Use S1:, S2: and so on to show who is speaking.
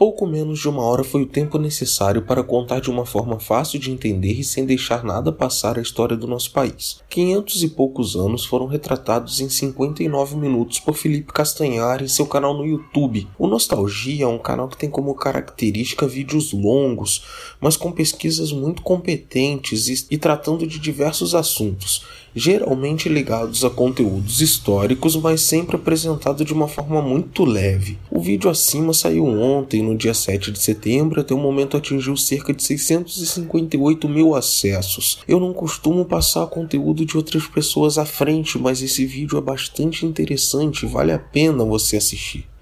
S1: Pouco menos de uma hora foi o tempo necessário para contar de uma forma fácil de entender e sem deixar nada passar a história do nosso país. Quinhentos e poucos anos foram retratados em 59 minutos por Felipe Castanhar em seu canal no YouTube. O Nostalgia é um canal que tem como característica vídeos longos, mas com pesquisas muito competentes e tratando de diversos assuntos, geralmente ligados a conteúdos históricos, mas sempre apresentado de uma forma muito leve. O vídeo acima saiu ontem, no dia 7 de setembro, até o momento atingiu cerca de 658 mil acessos. Eu não costumo passar conteúdo de outras pessoas à frente, mas esse vídeo é bastante interessante, vale a pena você assistir.